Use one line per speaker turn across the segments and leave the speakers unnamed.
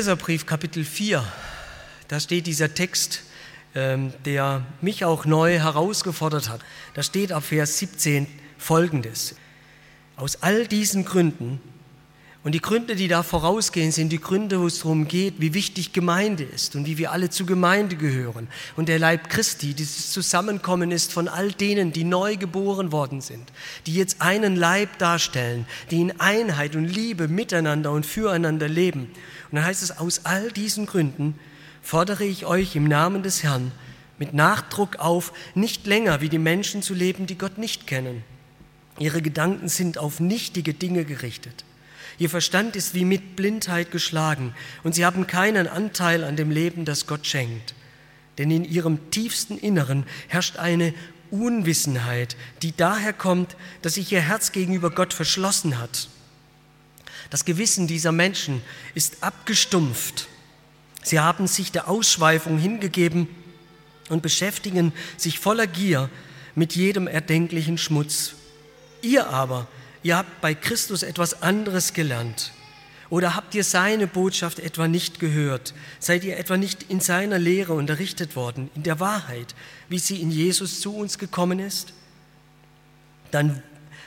Epheserbrief Kapitel 4, da steht dieser Text, ähm, der mich auch neu herausgefordert hat. Da steht ab Vers 17 folgendes. Aus all diesen Gründen, und die Gründe, die da vorausgehen, sind die Gründe, wo es darum geht, wie wichtig Gemeinde ist und wie wir alle zur Gemeinde gehören. Und der Leib Christi, dieses Zusammenkommen ist von all denen, die neu geboren worden sind, die jetzt einen Leib darstellen, die in Einheit und Liebe miteinander und füreinander leben. Und dann heißt es, aus all diesen Gründen fordere ich euch im Namen des Herrn mit Nachdruck auf, nicht länger wie die Menschen zu leben, die Gott nicht kennen. Ihre Gedanken sind auf nichtige Dinge gerichtet. Ihr Verstand ist wie mit Blindheit geschlagen und sie haben keinen Anteil an dem Leben, das Gott schenkt. Denn in ihrem tiefsten Inneren herrscht eine Unwissenheit, die daher kommt, dass sich ihr Herz gegenüber Gott verschlossen hat. Das Gewissen dieser Menschen ist abgestumpft. Sie haben sich der Ausschweifung hingegeben und beschäftigen sich voller Gier mit jedem erdenklichen Schmutz. Ihr aber, ihr habt bei Christus etwas anderes gelernt. Oder habt ihr seine Botschaft etwa nicht gehört? Seid ihr etwa nicht in seiner Lehre unterrichtet worden, in der Wahrheit, wie sie in Jesus zu uns gekommen ist? Dann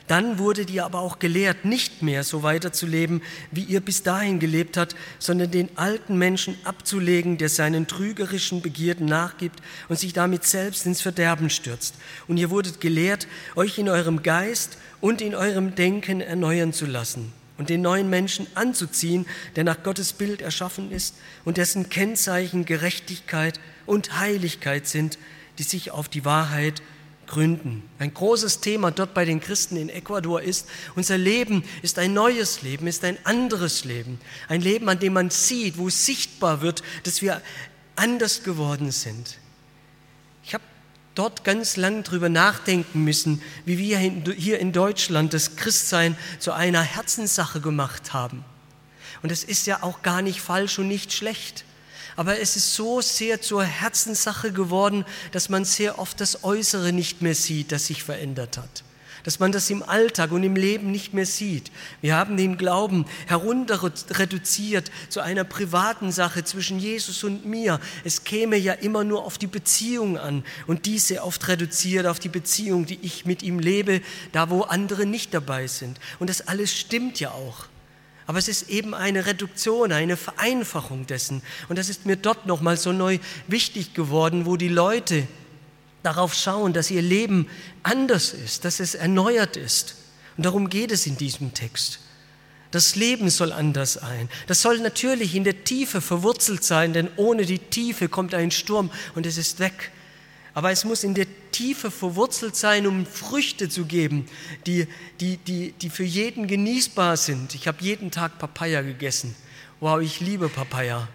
dann wurdet ihr aber auch gelehrt, nicht mehr so weiterzuleben, wie ihr bis dahin gelebt habt, sondern den alten Menschen abzulegen, der seinen trügerischen Begierden nachgibt und sich damit selbst ins Verderben stürzt. Und ihr wurdet gelehrt, euch in eurem Geist und in eurem Denken erneuern zu lassen und den neuen Menschen anzuziehen, der nach Gottes Bild erschaffen ist und dessen Kennzeichen Gerechtigkeit und Heiligkeit sind, die sich auf die Wahrheit gründen. Ein großes Thema dort bei den Christen in Ecuador ist, unser Leben ist ein neues Leben, ist ein anderes Leben. Ein Leben, an dem man sieht, wo sichtbar wird, dass wir anders geworden sind. Ich habe dort ganz lang drüber nachdenken müssen, wie wir hier in Deutschland das Christsein zu einer Herzenssache gemacht haben. Und es ist ja auch gar nicht falsch und nicht schlecht. Aber es ist so sehr zur Herzenssache geworden, dass man sehr oft das Äußere nicht mehr sieht, das sich verändert hat. Dass man das im Alltag und im Leben nicht mehr sieht. Wir haben den Glauben herunter reduziert zu einer privaten Sache zwischen Jesus und mir. Es käme ja immer nur auf die Beziehung an und diese oft reduziert auf die Beziehung, die ich mit ihm lebe, da wo andere nicht dabei sind. Und das alles stimmt ja auch. Aber es ist eben eine Reduktion, eine Vereinfachung dessen. Und das ist mir dort nochmal so neu wichtig geworden, wo die Leute darauf schauen, dass ihr Leben anders ist, dass es erneuert ist. Und darum geht es in diesem Text. Das Leben soll anders sein. Das soll natürlich in der Tiefe verwurzelt sein, denn ohne die Tiefe kommt ein Sturm und es ist weg. Aber es muss in der Tiefe verwurzelt sein, um Früchte zu geben, die, die, die, die für jeden genießbar sind. Ich habe jeden Tag Papaya gegessen. Wow, ich liebe Papaya.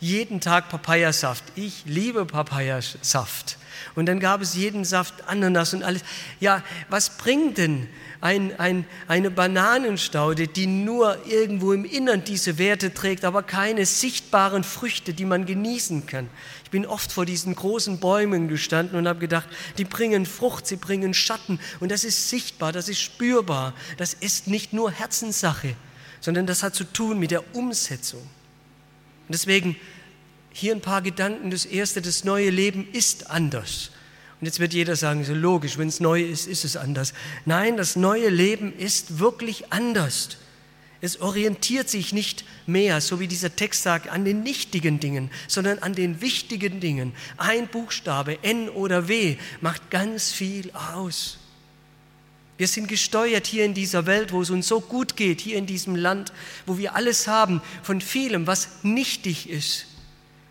Jeden Tag Papayasaft. Ich liebe Papayasaft. Und dann gab es jeden Saft Ananas und alles. Ja, was bringt denn ein, ein, eine Bananenstaude, die nur irgendwo im Innern diese Werte trägt, aber keine sichtbaren Früchte, die man genießen kann? Ich bin oft vor diesen großen Bäumen gestanden und habe gedacht, die bringen Frucht, sie bringen Schatten und das ist sichtbar, das ist spürbar. Das ist nicht nur Herzenssache, sondern das hat zu tun mit der Umsetzung. Und deswegen hier ein paar Gedanken. Das erste, das neue Leben ist anders. Und jetzt wird jeder sagen, so logisch, wenn es neu ist, ist es anders. Nein, das neue Leben ist wirklich anders. Es orientiert sich nicht mehr, so wie dieser Text sagt, an den nichtigen Dingen, sondern an den wichtigen Dingen. Ein Buchstabe, N oder W, macht ganz viel aus. Wir sind gesteuert hier in dieser Welt, wo es uns so gut geht, hier in diesem Land, wo wir alles haben von vielem, was nichtig ist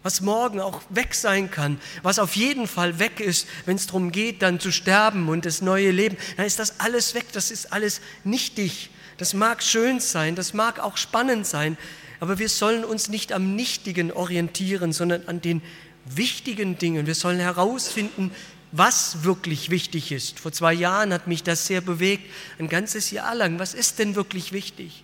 was morgen auch weg sein kann, was auf jeden Fall weg ist, wenn es darum geht, dann zu sterben und das neue Leben, dann ist das alles weg, das ist alles nichtig, Das mag schön sein, das mag auch spannend sein, aber wir sollen uns nicht am Nichtigen orientieren, sondern an den wichtigen Dingen. Wir sollen herausfinden, was wirklich wichtig ist. Vor zwei Jahren hat mich das sehr bewegt, ein ganzes Jahr lang. Was ist denn wirklich wichtig?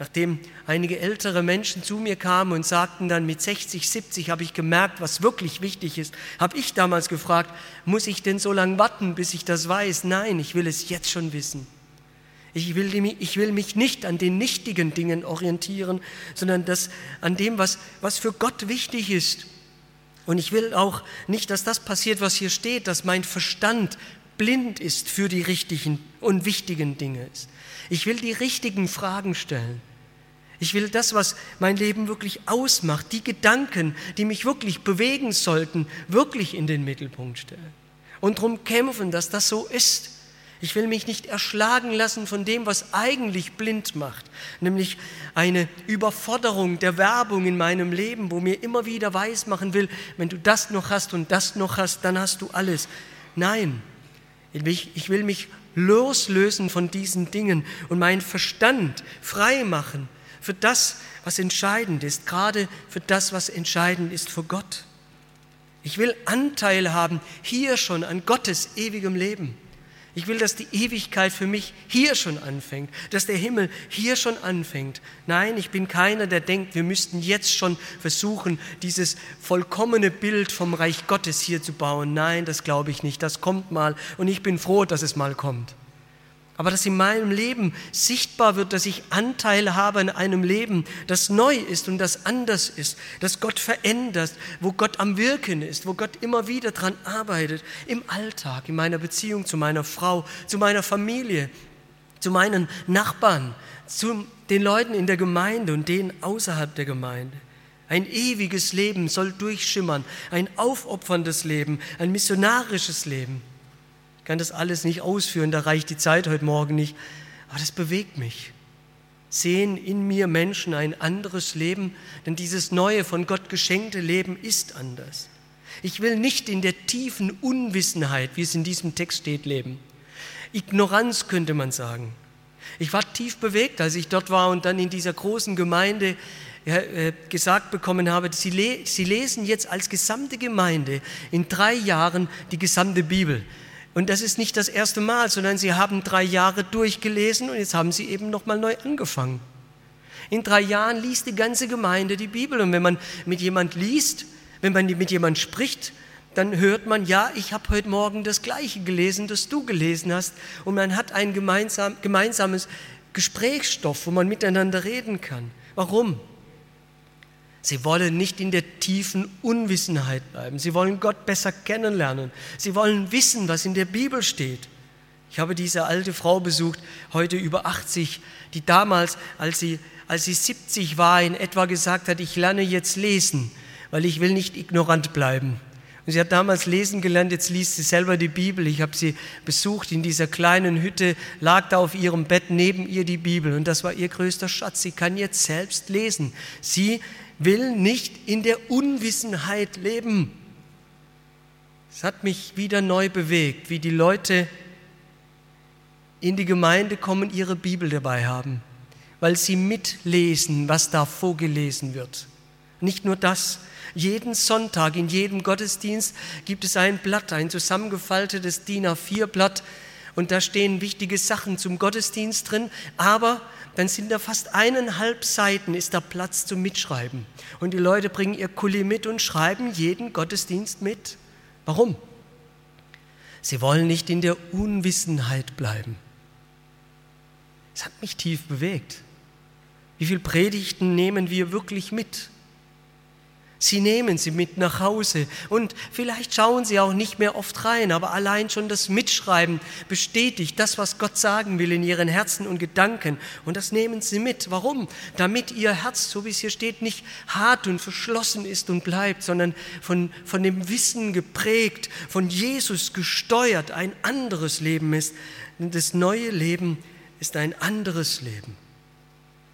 Nachdem einige ältere Menschen zu mir kamen und sagten dann, mit 60, 70 habe ich gemerkt, was wirklich wichtig ist, habe ich damals gefragt, muss ich denn so lange warten, bis ich das weiß? Nein, ich will es jetzt schon wissen. Ich will, ich will mich nicht an den nichtigen Dingen orientieren, sondern das, an dem, was, was für Gott wichtig ist. Und ich will auch nicht, dass das passiert, was hier steht, dass mein Verstand blind ist für die richtigen und wichtigen Dinge. Ich will die richtigen Fragen stellen. Ich will das, was mein Leben wirklich ausmacht, die Gedanken, die mich wirklich bewegen sollten, wirklich in den Mittelpunkt stellen. Und darum kämpfen, dass das so ist. Ich will mich nicht erschlagen lassen von dem, was eigentlich blind macht, nämlich eine Überforderung der Werbung in meinem Leben, wo mir immer wieder weismachen will, wenn du das noch hast und das noch hast, dann hast du alles. Nein, ich will mich loslösen von diesen Dingen und meinen Verstand frei machen für das, was entscheidend ist, gerade für das, was entscheidend ist für Gott. Ich will Anteil haben hier schon an Gottes ewigem Leben. Ich will, dass die Ewigkeit für mich hier schon anfängt, dass der Himmel hier schon anfängt. Nein, ich bin keiner, der denkt, wir müssten jetzt schon versuchen, dieses vollkommene Bild vom Reich Gottes hier zu bauen. Nein, das glaube ich nicht. Das kommt mal und ich bin froh, dass es mal kommt aber dass in meinem Leben sichtbar wird, dass ich Anteil habe an einem Leben, das neu ist und das anders ist, das Gott verändert, wo Gott am Wirken ist, wo Gott immer wieder dran arbeitet, im Alltag, in meiner Beziehung zu meiner Frau, zu meiner Familie, zu meinen Nachbarn, zu den Leuten in der Gemeinde und denen außerhalb der Gemeinde. Ein ewiges Leben soll durchschimmern, ein aufopferndes Leben, ein missionarisches Leben kann das alles nicht ausführen, da reicht die Zeit heute Morgen nicht. Aber das bewegt mich. Sehen in mir Menschen ein anderes Leben, denn dieses neue, von Gott geschenkte Leben ist anders. Ich will nicht in der tiefen Unwissenheit, wie es in diesem Text steht, leben. Ignoranz könnte man sagen. Ich war tief bewegt, als ich dort war und dann in dieser großen Gemeinde äh, gesagt bekommen habe, Sie, lesen jetzt als gesamte Gemeinde in drei Jahren die gesamte Bibel. Und das ist nicht das erste Mal, sondern sie haben drei Jahre durchgelesen und jetzt haben sie eben nochmal neu angefangen. In drei Jahren liest die ganze Gemeinde die Bibel und wenn man mit jemand liest, wenn man mit jemand spricht, dann hört man, ja, ich habe heute Morgen das Gleiche gelesen, das du gelesen hast und man hat ein gemeinsam, gemeinsames Gesprächsstoff, wo man miteinander reden kann. Warum? Sie wollen nicht in der tiefen Unwissenheit bleiben. Sie wollen Gott besser kennenlernen. Sie wollen wissen, was in der Bibel steht. Ich habe diese alte Frau besucht, heute über 80, die damals, als sie, als sie 70 war, in etwa gesagt hat, ich lerne jetzt lesen, weil ich will nicht ignorant bleiben. Und sie hat damals lesen gelernt, jetzt liest sie selber die Bibel. Ich habe sie besucht in dieser kleinen Hütte, lag da auf ihrem Bett neben ihr die Bibel und das war ihr größter Schatz. Sie kann jetzt selbst lesen. Sie will nicht in der Unwissenheit leben. Es hat mich wieder neu bewegt, wie die Leute in die Gemeinde kommen, ihre Bibel dabei haben, weil sie mitlesen, was da vorgelesen wird. Nicht nur das, jeden Sonntag in jedem Gottesdienst gibt es ein Blatt, ein zusammengefaltetes DIN A4-Blatt, und da stehen wichtige Sachen zum Gottesdienst drin, aber dann sind da fast eineinhalb Seiten, ist da Platz zum Mitschreiben. Und die Leute bringen ihr Kuli mit und schreiben jeden Gottesdienst mit. Warum? Sie wollen nicht in der Unwissenheit bleiben. Es hat mich tief bewegt. Wie viele Predigten nehmen wir wirklich mit? Sie nehmen sie mit nach Hause und vielleicht schauen sie auch nicht mehr oft rein, aber allein schon das Mitschreiben bestätigt das, was Gott sagen will in ihren Herzen und Gedanken. Und das nehmen sie mit. Warum? Damit ihr Herz, so wie es hier steht, nicht hart und verschlossen ist und bleibt, sondern von, von dem Wissen geprägt, von Jesus gesteuert, ein anderes Leben ist. Das neue Leben ist ein anderes Leben.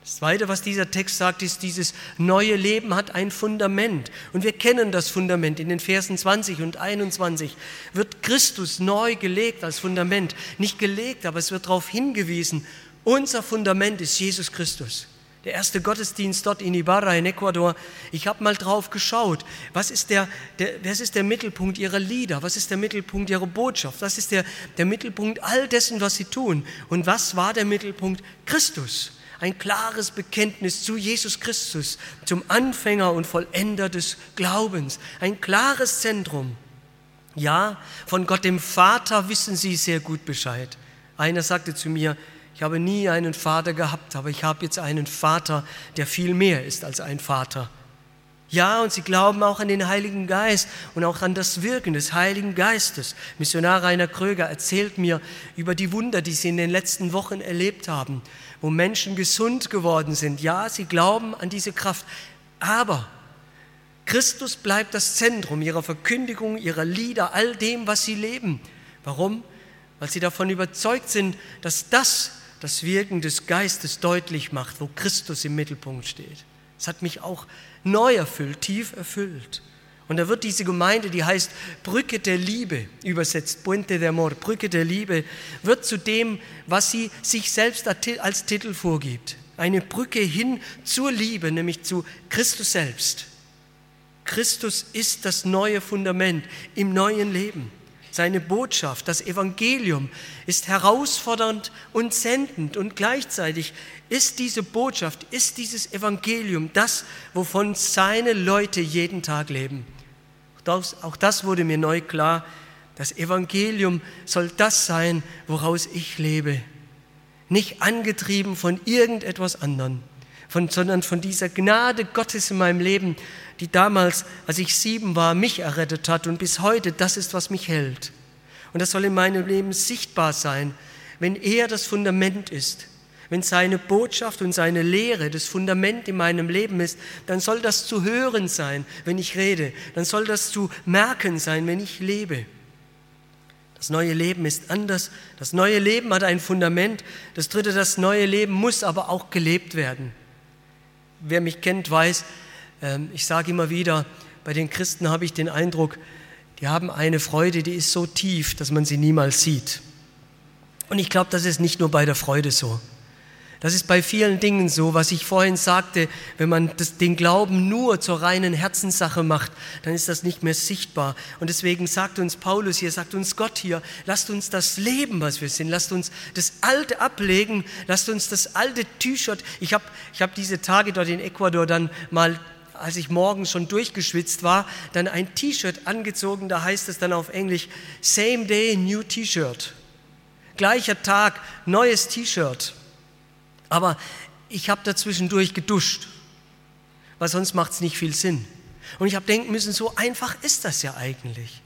Das Zweite, was dieser Text sagt, ist, dieses neue Leben hat ein Fundament. Und wir kennen das Fundament. In den Versen 20 und 21 wird Christus neu gelegt als Fundament. Nicht gelegt, aber es wird darauf hingewiesen, Unser Fundament ist Jesus Christus. Der erste Gottesdienst dort in Ibarra in Ecuador. Ich habe mal drauf geschaut. Was ist der, der, was ist der Mittelpunkt ihrer Lieder? Was ist der Mittelpunkt ihrer Botschaft? Was ist der, der Mittelpunkt all dessen, was sie tun? Und was war der Mittelpunkt? Christus. Ein klares Bekenntnis zu Jesus Christus, zum Anfänger und Vollender des Glaubens. Ein klares Zentrum. Ja, von Gott dem Vater wissen sie sehr gut Bescheid. Einer sagte zu mir, ich habe nie einen Vater gehabt, aber ich habe jetzt einen Vater, der viel mehr ist als ein Vater. Ja, und sie glauben auch an den Heiligen Geist und auch an das Wirken des Heiligen Geistes. Missionar Rainer Kröger erzählt mir über die Wunder, die sie in den letzten Wochen erlebt haben, wo Menschen gesund geworden sind. Ja, sie glauben an diese Kraft. Aber Christus bleibt das Zentrum ihrer Verkündigung, ihrer Lieder, all dem, was sie leben. Warum? Weil sie davon überzeugt sind, dass das das Wirken des Geistes deutlich macht, wo Christus im Mittelpunkt steht. Es hat mich auch neu erfüllt, tief erfüllt. Und da wird diese Gemeinde, die heißt Brücke der Liebe, übersetzt Puente de Amor, Brücke der Liebe, wird zu dem, was sie sich selbst als Titel vorgibt. Eine Brücke hin zur Liebe, nämlich zu Christus selbst. Christus ist das neue Fundament im neuen Leben. Seine Botschaft, das Evangelium, ist herausfordernd und sendend und gleichzeitig ist diese Botschaft, ist dieses Evangelium das, wovon seine Leute jeden Tag leben. Auch das wurde mir neu klar. Das Evangelium soll das sein, woraus ich lebe. Nicht angetrieben von irgendetwas anderem, von, sondern von dieser Gnade Gottes in meinem Leben, die damals, als ich sieben war, mich errettet hat und bis heute, das ist, was mich hält. Und das soll in meinem Leben sichtbar sein, wenn er das Fundament ist, wenn seine Botschaft und seine Lehre das Fundament in meinem Leben ist, dann soll das zu hören sein, wenn ich rede, dann soll das zu merken sein, wenn ich lebe. Das neue Leben ist anders, das neue Leben hat ein Fundament, das dritte, das neue Leben muss aber auch gelebt werden. Wer mich kennt, weiß, ähm, ich sage immer wieder, bei den Christen habe ich den Eindruck, die haben eine Freude, die ist so tief, dass man sie niemals sieht. Und ich glaube, das ist nicht nur bei der Freude so. Das ist bei vielen Dingen so, was ich vorhin sagte, wenn man das, den Glauben nur zur reinen Herzenssache macht, dann ist das nicht mehr sichtbar. Und deswegen sagt uns Paulus hier, sagt uns Gott hier, lasst uns das Leben, was wir sind, lasst uns das Alte ablegen, lasst uns das alte T-Shirt. Ich habe ich hab diese Tage dort in Ecuador dann mal als ich morgens schon durchgeschwitzt war, dann ein T-Shirt angezogen, da heißt es dann auf Englisch Same Day, New T-Shirt. Gleicher Tag, neues T-Shirt. Aber ich habe dazwischendurch geduscht, weil sonst macht es nicht viel Sinn. Und ich habe denken müssen, so einfach ist das ja eigentlich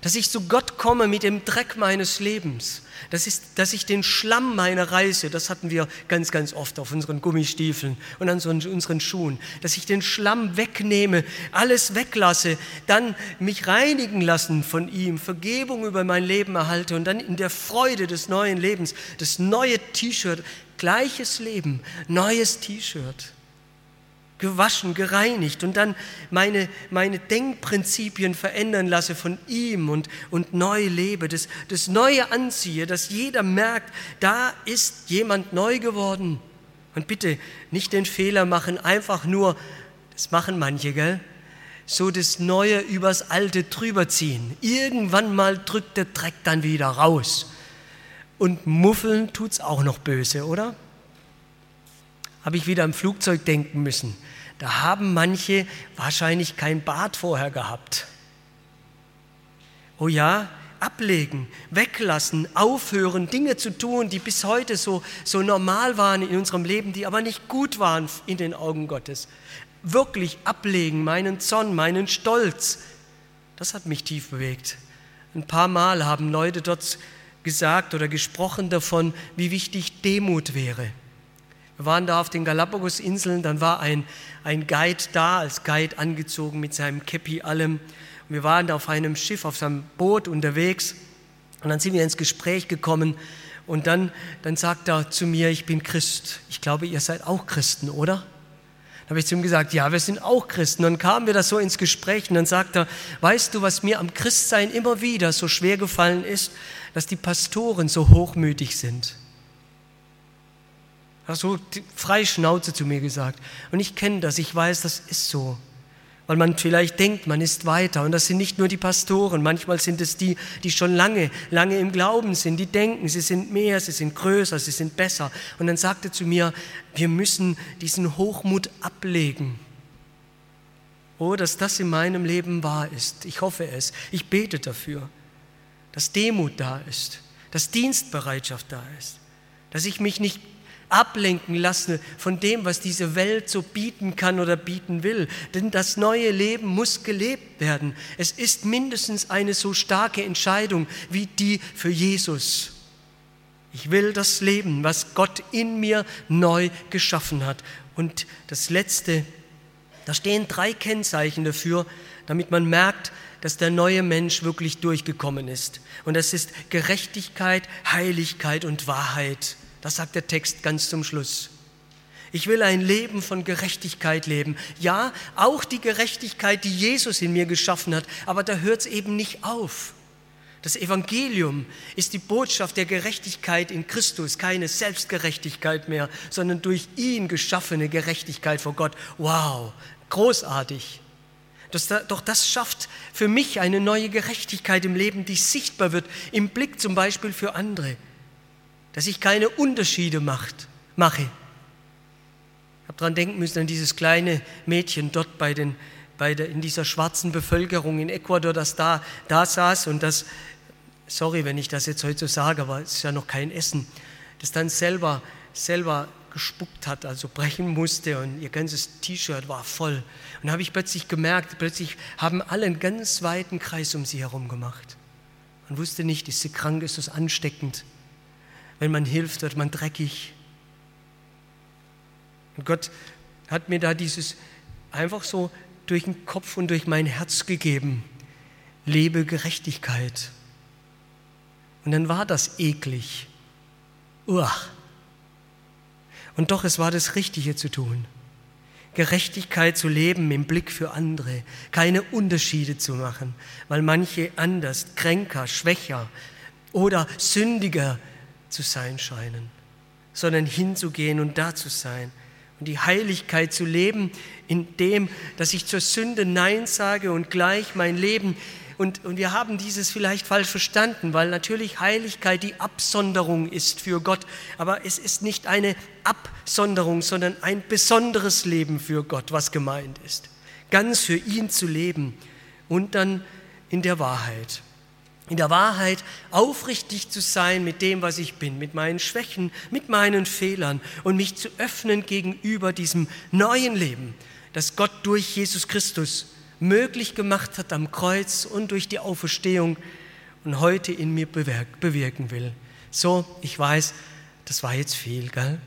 dass ich zu Gott komme mit dem Dreck meines Lebens, das ist, dass ich den Schlamm meiner Reise, das hatten wir ganz, ganz oft auf unseren Gummistiefeln und an unseren Schuhen, dass ich den Schlamm wegnehme, alles weglasse, dann mich reinigen lassen von ihm, Vergebung über mein Leben erhalte und dann in der Freude des neuen Lebens, das neue T-Shirt, gleiches Leben, neues T-Shirt gewaschen, gereinigt und dann meine, meine Denkprinzipien verändern lasse von ihm und, und neu lebe, das, das Neue anziehe, dass jeder merkt, da ist jemand neu geworden. Und bitte nicht den Fehler machen, einfach nur, das machen manche, gell? So das Neue übers Alte drüber ziehen. Irgendwann mal drückt der Dreck dann wieder raus. Und muffeln tut's auch noch böse, oder? Habe ich wieder am Flugzeug denken müssen da haben manche wahrscheinlich kein Bad vorher gehabt. Oh ja, ablegen, weglassen, aufhören, Dinge zu tun, die bis heute so, so normal waren in unserem Leben, die aber nicht gut waren in den Augen Gottes. Wirklich ablegen, meinen Zorn, meinen Stolz. Das hat mich tief bewegt. Ein paar Mal haben Leute dort gesagt oder gesprochen davon, wie wichtig Demut wäre. Wir waren da auf den Galapagos-Inseln, dann war ein, ein Guide da, als Guide angezogen mit seinem Käppi allem. Wir waren da auf einem Schiff, auf seinem Boot unterwegs und dann sind wir ins Gespräch gekommen und dann, dann sagt er zu mir, ich bin Christ. Ich glaube, ihr seid auch Christen, oder? Dann habe ich zu ihm gesagt, ja, wir sind auch Christen. Dann kamen wir da so ins Gespräch und dann sagt er, weißt du, was mir am Christsein immer wieder so schwer gefallen ist, dass die Pastoren so hochmütig sind. Hat so frei Schnauze zu mir gesagt. Und ich kenne das, ich weiß, das ist so. Weil man vielleicht denkt, man ist weiter. Und das sind nicht nur die Pastoren, manchmal sind es die, die schon lange, lange im Glauben sind, die denken, sie sind mehr, sie sind größer, sie sind besser. Und dann sagt er zu mir, wir müssen diesen Hochmut ablegen. Oh, dass das in meinem Leben wahr ist. Ich hoffe es. Ich bete dafür, dass Demut da ist, dass Dienstbereitschaft da ist, dass ich mich nicht ablenken lasse von dem, was diese Welt so bieten kann oder bieten will. Denn das neue Leben muss gelebt werden. Es ist mindestens eine so starke Entscheidung wie die für Jesus. Ich will das Leben, was Gott in mir neu geschaffen hat. Und das Letzte, da stehen drei Kennzeichen dafür, damit man merkt, dass der neue Mensch wirklich durchgekommen ist. Und das ist Gerechtigkeit, Heiligkeit und Wahrheit. Das sagt der Text ganz zum Schluss. Ich will ein Leben von Gerechtigkeit leben. Ja, auch die Gerechtigkeit, die Jesus in mir geschaffen hat, aber da hört es eben nicht auf. Das Evangelium ist die Botschaft der Gerechtigkeit in Christus, keine Selbstgerechtigkeit mehr, sondern durch ihn geschaffene Gerechtigkeit vor Gott. Wow, Großartig. Das, doch das schafft für mich eine neue Gerechtigkeit im Leben, die sichtbar wird, im Blick zum Beispiel für andere. Dass ich keine Unterschiede macht, mache. Ich habe daran denken müssen, an dieses kleine Mädchen dort bei den, bei der, in dieser schwarzen Bevölkerung in Ecuador, das da, da saß und das, sorry, wenn ich das jetzt heute so sage, aber es ist ja noch kein Essen, das dann selber, selber gespuckt hat, also brechen musste und ihr ganzes T-Shirt war voll. Und da habe ich plötzlich gemerkt, plötzlich haben alle einen ganz weiten Kreis um sie herum gemacht. Man wusste nicht, ist sie krank, ist es ansteckend. Wenn man hilft, wird man dreckig. Und Gott hat mir da dieses einfach so durch den Kopf und durch mein Herz gegeben. Lebe Gerechtigkeit. Und dann war das eklig. Uah. Und doch, es war das Richtige zu tun. Gerechtigkeit zu leben im Blick für andere, keine Unterschiede zu machen, weil manche anders, kränker, schwächer oder sündiger zu sein scheinen, sondern hinzugehen und da zu sein und die Heiligkeit zu leben, indem, dass ich zur Sünde Nein sage und gleich mein Leben und, und wir haben dieses vielleicht falsch verstanden, weil natürlich Heiligkeit die Absonderung ist für Gott. Aber es ist nicht eine Absonderung, sondern ein besonderes Leben für Gott, was gemeint ist. Ganz für ihn zu leben und dann in der Wahrheit. In der Wahrheit aufrichtig zu sein mit dem, was ich bin, mit meinen Schwächen, mit meinen Fehlern und mich zu öffnen gegenüber diesem neuen Leben, das Gott durch Jesus Christus möglich gemacht hat am Kreuz und durch die Auferstehung und heute in mir bewirken will. So, ich weiß, das war jetzt viel, gell?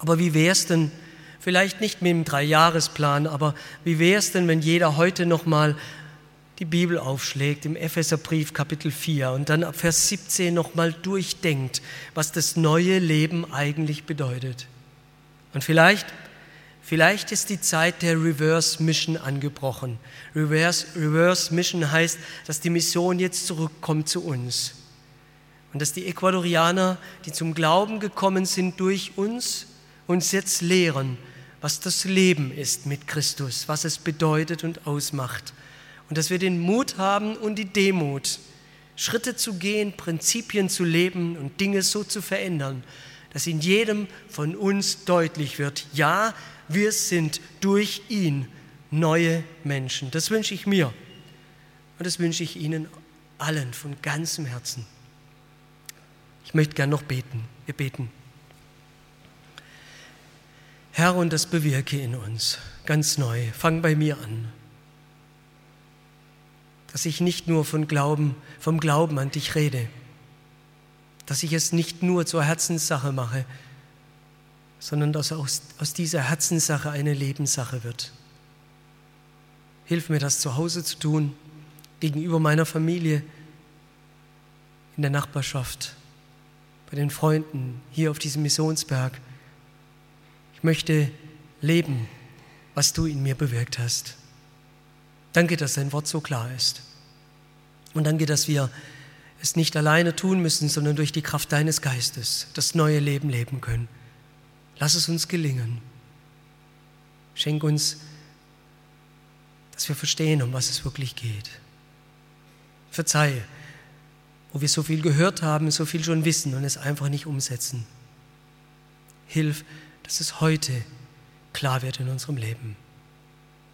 Aber wie wäre es denn, vielleicht nicht mit dem Dreijahresplan, aber wie wäre es denn, wenn jeder heute nochmal die Bibel aufschlägt im Epheserbrief Kapitel 4 und dann ab Vers 17 nochmal durchdenkt, was das neue Leben eigentlich bedeutet. Und vielleicht Vielleicht ist die Zeit der Reverse Mission angebrochen. Reverse, Reverse Mission heißt, dass die Mission jetzt zurückkommt zu uns. Und dass die Ecuadorianer, die zum Glauben gekommen sind durch uns, uns jetzt lehren, was das Leben ist mit Christus, was es bedeutet und ausmacht. Und dass wir den Mut haben und die Demut, Schritte zu gehen, Prinzipien zu leben und Dinge so zu verändern, dass in jedem von uns deutlich wird, ja, wir sind durch ihn neue Menschen. Das wünsche ich mir und das wünsche ich Ihnen allen von ganzem Herzen. Ich möchte gern noch beten. Wir beten. Herr, und das bewirke in uns ganz neu. Fang bei mir an. Dass ich nicht nur von Glauben, vom Glauben an dich rede. Dass ich es nicht nur zur Herzenssache mache, sondern dass aus, aus dieser Herzenssache eine Lebenssache wird. Hilf mir das zu Hause zu tun, gegenüber meiner Familie, in der Nachbarschaft, bei den Freunden, hier auf diesem Missionsberg. Ich möchte leben, was du in mir bewirkt hast. Danke, dass dein Wort so klar ist. Und danke, dass wir es nicht alleine tun müssen, sondern durch die Kraft deines Geistes das neue Leben leben können. Lass es uns gelingen. Schenk uns, dass wir verstehen, um was es wirklich geht. Verzeihe, wo wir so viel gehört haben, so viel schon wissen und es einfach nicht umsetzen. Hilf, dass es heute klar wird in unserem Leben.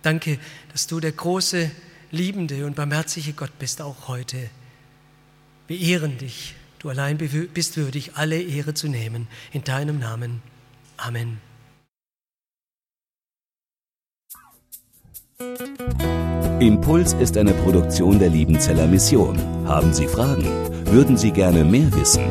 Danke, dass du der große, liebende und barmherzige Gott bist, auch heute. Wir ehren dich. Du allein bist würdig, alle Ehre zu nehmen. In deinem Namen. Amen.
Impuls ist eine Produktion der Liebenzeller Mission. Haben Sie Fragen? Würden Sie gerne mehr wissen?